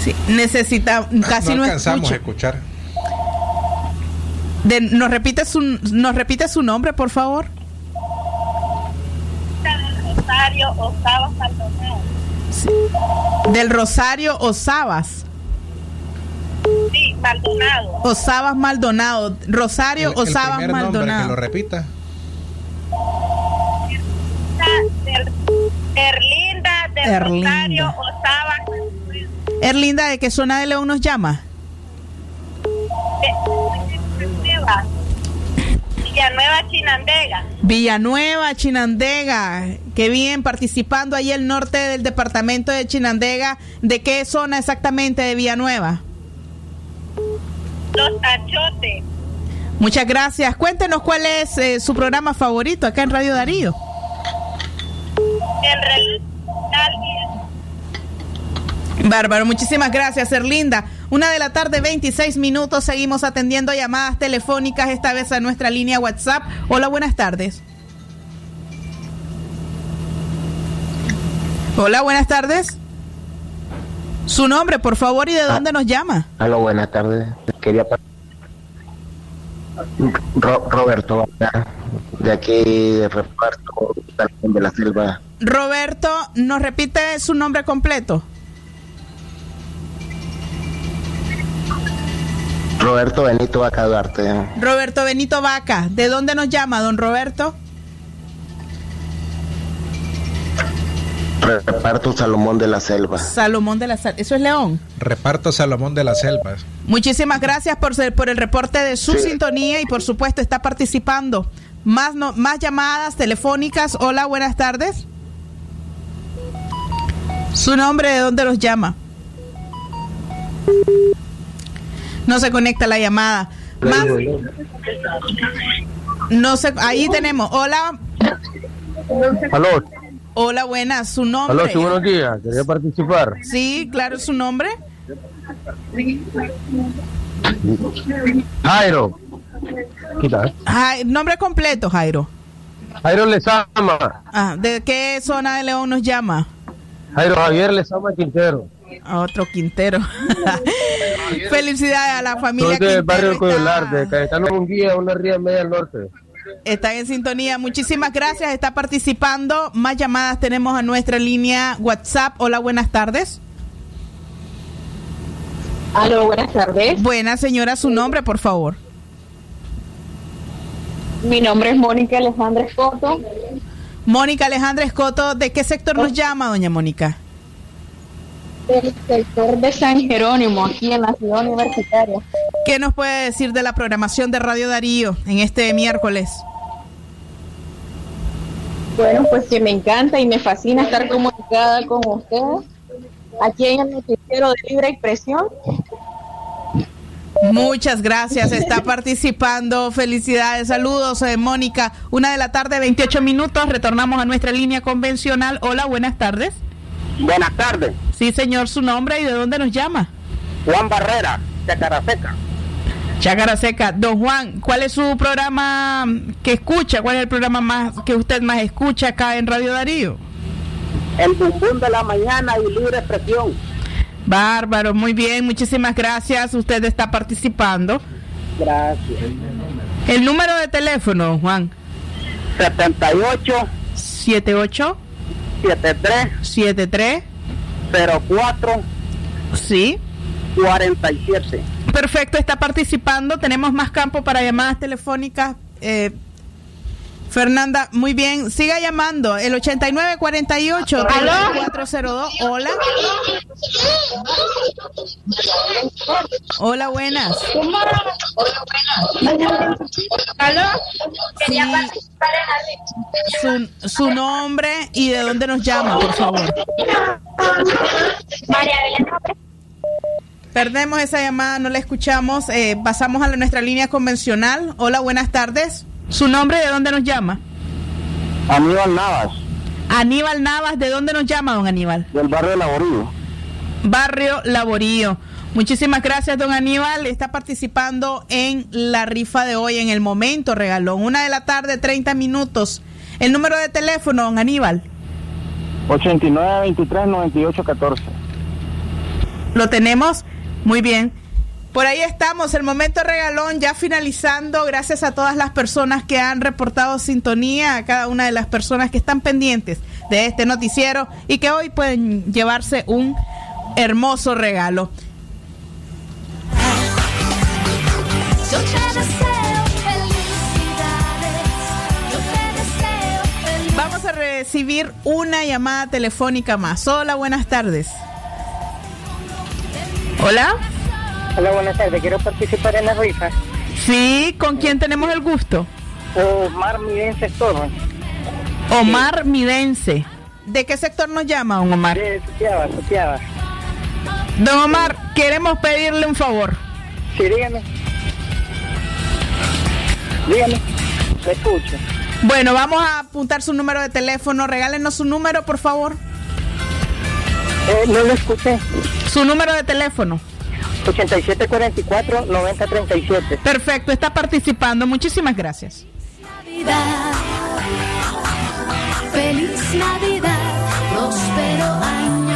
Sí, necesita casi no, no alcanzamos a escuchar. De- nos repite su nos repite su nombre, por favor. Rosario Osaba Maldonado. Del Rosario Osabas. Sí, Maldonado. Osabas Maldonado. Rosario El- el Osabas primer que Maldonado. lo repita. Del- Erlinda de Erlinda. Rosario Osaba Erlinda, ¿de qué zona de León nos llama? Villanueva Chinandega. Villanueva, Chinandega. Qué bien, participando ahí el norte del departamento de Chinandega. ¿De qué zona exactamente de Villanueva? Los Achotes. Muchas gracias. Cuéntenos cuál es eh, su programa favorito acá en Radio Darío. El Bárbaro, muchísimas gracias, Erlinda. Una de la tarde, 26 minutos. Seguimos atendiendo llamadas telefónicas, esta vez a nuestra línea WhatsApp. Hola, buenas tardes. Hola, buenas tardes. Su nombre, por favor, y de dónde nos llama. Hola, buenas tardes. Quería Ro- Roberto, de aquí de reparto de la selva. Roberto, ¿nos repite su nombre completo? Roberto Benito Vaca Duarte. Roberto Benito Vaca. ¿De dónde nos llama, don Roberto? Reparto Salomón de la Selva. Salomón de la Sal. ¿Eso es León? Reparto Salomón de las Selvas. Muchísimas gracias por, ser- por el reporte de su Sí. sintonía y por supuesto está participando. Más, no, más llamadas telefónicas. Hola, buenas tardes. Su nombre, ¿de dónde los llama? No se conecta la llamada. Más, no se, ahí tenemos. Hola, Aló, hola, buenas. Su nombre. aló, sí, buenos días. Quería participar. Sí, claro, su nombre. Jairo. Quita. Jai- nombre completo, Jairo. Jairo Lezama. Ah, ¿De qué zona de León nos llama? Jairo Javier Lezama Quintero. A Otro Quintero. Felicidades a la familia Soy del barrio Coyolar, de Cayetano Munguía, una ría media al norte. Están en sintonía. Muchísimas gracias. Está participando. Más llamadas tenemos a nuestra línea WhatsApp. Hola, buenas tardes. Aló, buenas tardes. Buenas, señora. Su nombre, por favor. Mi nombre es Mónica Alejandra Escoto. Mónica Alejandra Escoto. ¿De qué sector nos llama, doña Mónica? Del sector de San Jerónimo, aquí en la ciudad universitaria. ¿Qué nos puede decir de la programación de Radio Darío en este miércoles? Bueno, pues que me encanta y me fascina estar comunicada con ustedes aquí en el noticiero de libre expresión. Muchas gracias, está participando. Felicidades, saludos, eh, Mónica. Una de la tarde, 28 minutos. Retornamos a nuestra línea convencional. Hola, buenas tardes. Buenas tardes. Sí, señor, su nombre y de dónde nos llama. Juan Barrera, de Caraseca. Chácara Seca. Don Juan, ¿cuál es su programa que escucha? ¿Cuál es el programa más que usted más escucha acá en Radio Darío? El bumbum de la mañana y libre expresión. Bárbaro, muy bien, muchísimas gracias. Usted está participando. Gracias. El número de teléfono, Juan. 78 78 73 73 04 Sí. 47. Perfecto, está participando. Tenemos más campo para llamadas telefónicas. Eh, Fernanda, muy bien. Siga llamando. El 8948 402. Hola. Hola, buenas. ¿Aló? Sí. Su, su nombre y de dónde nos llama, por favor. María Belén Perdemos esa llamada, no la escuchamos. Eh, pasamos a la- nuestra línea convencional. Hola, buenas tardes. ¿Su nombre de dónde nos llama? Aníbal Navas, Aníbal Navas, ¿de dónde nos llama, don Aníbal? del barrio Laborío. Barrio Laborío. Muchísimas gracias, don Aníbal. Está participando en la rifa de hoy, en el momento regalón. Una de la tarde, 30 minutos. El número de teléfono, don Aníbal. 89 23 98 14. Lo tenemos. Muy bien. Por ahí estamos, el momento regalón ya finalizando. Gracias a todas las personas que han reportado sintonía, a cada una de las personas que están pendientes de este noticiero y que hoy pueden llevarse un hermoso regalo. Yo te deseo. Vamos a recibir una llamada telefónica más. Hola, buenas tardes. Hola. Hola, buenas tardes. Quiero participar en la rifa. Sí, ¿con quién tenemos el gusto? Omar Midense Torres. Omar Midense. ¿De qué sector nos llama, don Omar? De Sutiaba, Sutiaba. Don Omar, queremos pedirle un favor. Sí, dígame. Dígame. Le escucho. Bueno, vamos a apuntar su número de teléfono. Regálenos su número, por favor. Eh, no lo escuché. Su número de teléfono. 8744-9037. Perfecto, está participando. Muchísimas gracias. Navidad. Feliz Navidad, próspero año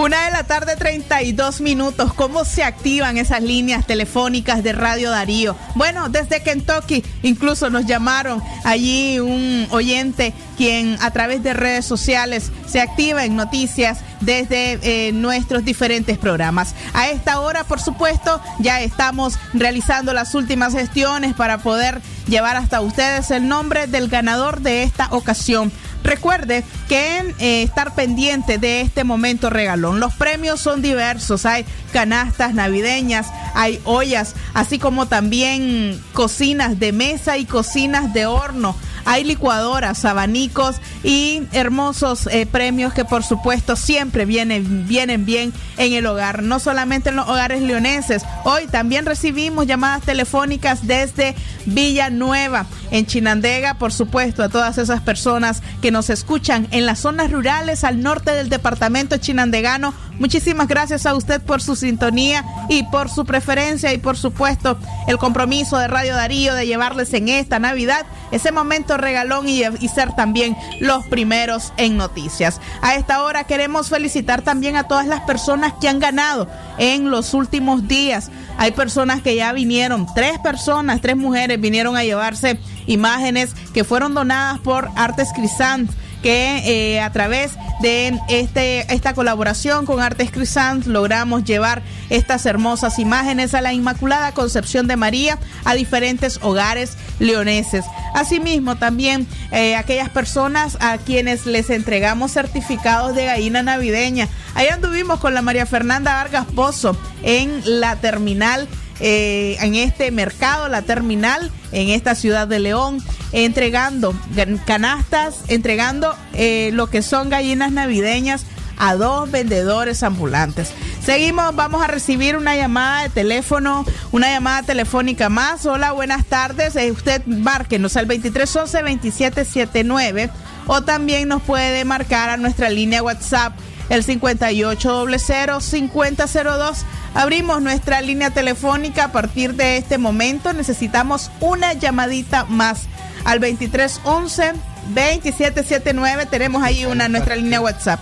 Una de la tarde, 32 minutos. ¿Cómo se activan esas líneas telefónicas de Radio Darío? Bueno, desde Kentucky incluso nos llamaron allí un oyente quien a través de redes sociales se activa en noticias desde eh, nuestros diferentes programas. A esta hora, por supuesto, ya estamos realizando las últimas gestiones para poder llevar hasta ustedes el nombre del ganador de esta ocasión. Recuerde que eh, estar pendiente de este momento regalón. Los premios son diversos. Hay canastas navideñas, hay ollas, así como también cocinas de mesa y cocinas de horno. Hay licuadoras, abanicos y hermosos eh, premios que por supuesto siempre vienen, vienen bien en el hogar, no solamente en los hogares leoneses. Hoy también recibimos llamadas telefónicas desde Villanueva, en Chinandega, por supuesto, a todas esas personas que nos escuchan en las zonas rurales al norte del departamento chinandegano. Muchísimas gracias a usted por su sintonía y por su preferencia y por supuesto el compromiso de Radio Darío de llevarles en esta Navidad ese momento regalón y, ser también los primeros en noticias. A esta hora queremos felicitar también a todas las personas que han ganado en los últimos días. Hay personas que ya vinieron, tres personas, tres mujeres vinieron a llevarse imágenes que fueron donadas por Artes Crisant que eh, a través de este, esta colaboración con Artes Crisant logramos llevar estas hermosas imágenes a la Inmaculada Concepción de María a diferentes hogares leoneses. Asimismo, también eh, aquellas personas a quienes les entregamos certificados de gallina navideña. Ahí anduvimos con la María Fernanda Vargas Pozo en la terminal eh, en este mercado, la terminal, en esta ciudad de León, entregando gan- canastas, entregando eh, lo que son gallinas navideñas a dos vendedores ambulantes. Seguimos, vamos a recibir una llamada de teléfono, una llamada telefónica más. Hola, buenas tardes. Eh, usted márquenos al 2311-2779 o también nos puede marcar a nuestra línea WhatsApp el 5800-5002. Abrimos nuestra línea telefónica a partir de este momento. Necesitamos una llamadita más al 2311-2779. Tenemos ahí una nuestra línea WhatsApp.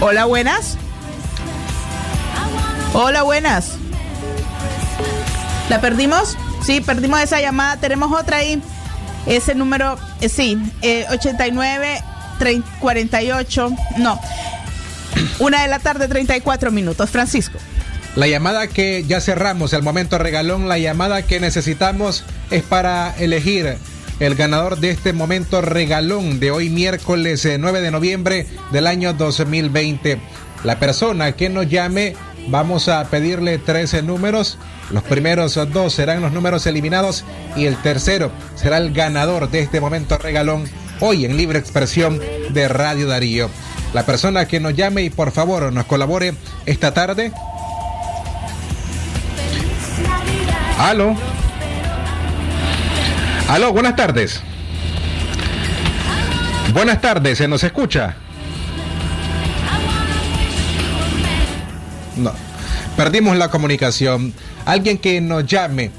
Hola, buenas. Hola, buenas. ¿La perdimos? Sí, perdimos esa llamada. Tenemos otra ahí. Ese número, eh, sí, eh, 89 30, 48. No. Una de la tarde, 34 minutos. Francisco. La llamada que ya cerramos, el momento regalón, la llamada que necesitamos es para elegir el ganador de este momento regalón de hoy miércoles eh, 9 de noviembre del año 2020. La persona que nos llame vamos a pedirle 13 números. Los primeros dos serán los números eliminados y el tercero será el ganador de este momento regalón hoy en Libre Expresión de Radio Darío. La persona que nos llame y por favor nos colabore esta tarde. Aló. Aló, buenas tardes. Buenas tardes, ¿se nos escucha? No. Perdimos la comunicación. Alguien que nos llame.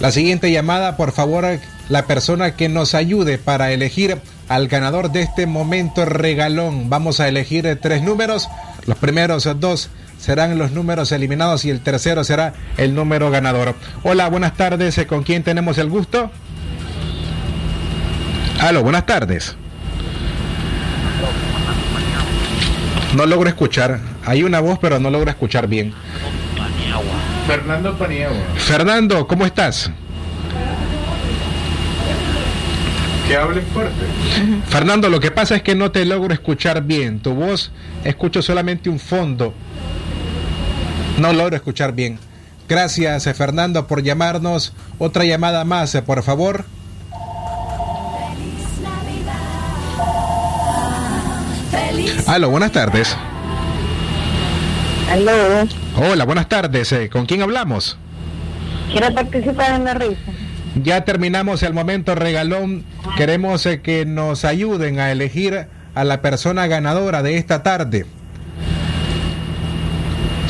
La siguiente llamada, por favor, la persona que nos ayude para elegir al ganador de este momento regalón. Vamos a elegir tres números. Los primeros dos serán los números eliminados y el tercero será el número ganador. Hola, buenas tardes. ¿Con quién tenemos el gusto? Aló, buenas tardes. No logro escuchar. Hay una voz, pero no logro escuchar bien. Fernando Paniagua. Fernando, ¿cómo estás? Que hable fuerte. Fernando, lo que pasa es que no te logro escuchar bien. Tu voz, escucho solamente un fondo. No logro escuchar bien. Gracias, eh, Fernando, por llamarnos. Otra llamada más, eh, por favor. Aló, buenas tardes. Aló, Hola, buenas tardes. eh, ¿Con quién hablamos? quiero participar en la risa. Ya terminamos el momento regalón. Queremos que nos ayuden a elegir a la persona ganadora de esta tarde.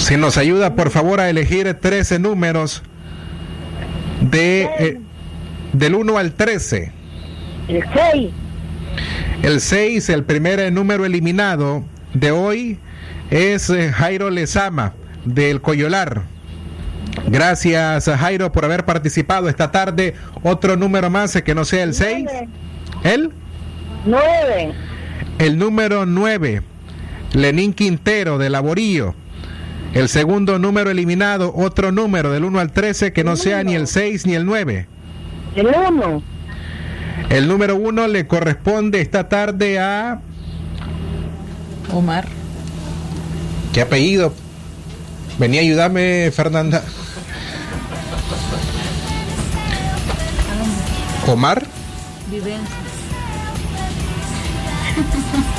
Si nos ayuda, por favor, a elegir 13 números de eh, del 1 al 13. El 6. El 6, el primer número eliminado de hoy es eh, Jairo Lezama del Coyolar. Gracias Jairo por haber participado esta tarde. Otro número más eh, que no sea el 6. ¿El? 9. El número 9, Lenín Quintero de Laborío. El segundo número eliminado, otro número del 1 al 13 que no sea ni el 6 ni el 9. El 1. El número 1 le corresponde esta tarde a... Omar. ¿Qué apellido? Venía a ayudarme, Fernanda. Omar.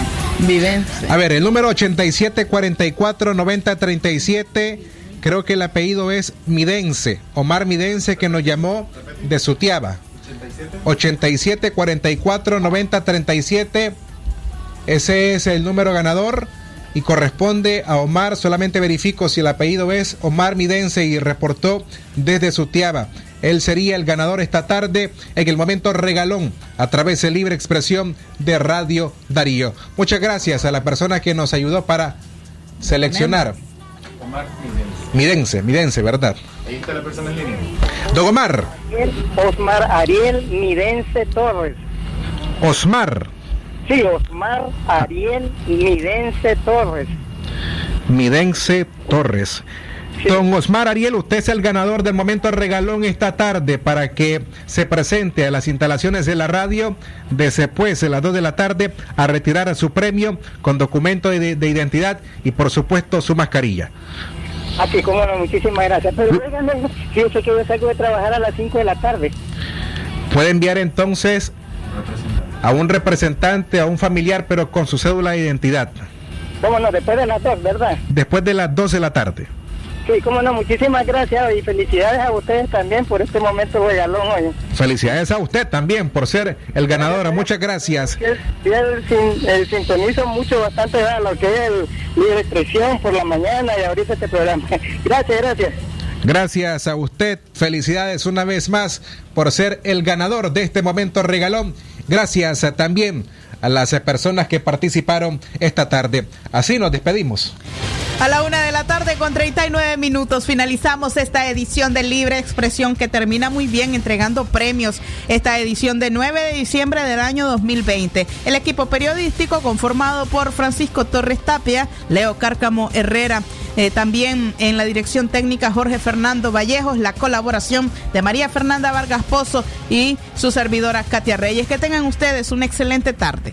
Vivencia. A ver, el número 87449037, creo que el apellido es Midense, Omar Midense que nos llamó de Sutiaba. 87449037, ese es el número ganador y corresponde a Omar, solamente verifico si el apellido es Omar Midense y reportó desde Sutiaba. Él sería el ganador esta tarde en el momento regalón a través de Libre Expresión de Radio Darío. Muchas gracias a la persona que nos ayudó para seleccionar. Omar Midense, Midense, ¿verdad? Ahí está la persona en línea. Don Omar, Osmar Ariel Midense Torres. Osmar Sí, Osmar Ariel Midense Torres. Midense Torres. Don Osmar Ariel, usted es el ganador del momento regalón esta tarde para que se presente a las instalaciones de la radio después de las 2 de la tarde a retirar a su premio con documento de, de identidad y por supuesto su mascarilla. Aquí, cómo no, muchísimas gracias. Pero oigan, fíjense que yo salgo de trabajar a las 5 de la tarde. Puede enviar entonces a un representante, a un familiar, pero con su cédula de identidad, Cómo no, después de las 2, ¿verdad? después de las 2 de la tarde. Sí, cómo no, muchísimas gracias y felicidades a ustedes también por este momento regalón hoy. Felicidades a usted también por ser el ganador. Muchas gracias. Y el, sin- el sintonizo mucho, bastante a lo que es el libre expresión por la mañana y ahorita este programa. Gracias, gracias. Gracias a usted. Felicidades una vez más por ser el ganador de este momento regalón. Gracias también a las eh, personas que participaron esta tarde. Así nos despedimos. A la una de la tarde con 39 minutos finalizamos esta edición de Libre Expresión que termina muy bien entregando premios. Esta edición de 9 de diciembre del año 2020. El equipo periodístico conformado por Francisco Torres Tapia, Leo Cárcamo Herrera, eh, también en la dirección técnica Jorge Fernando Vallejos, la colaboración de María Fernanda Vargas Pozo y su servidora Katia Reyes. Que tengan ustedes una excelente tarde.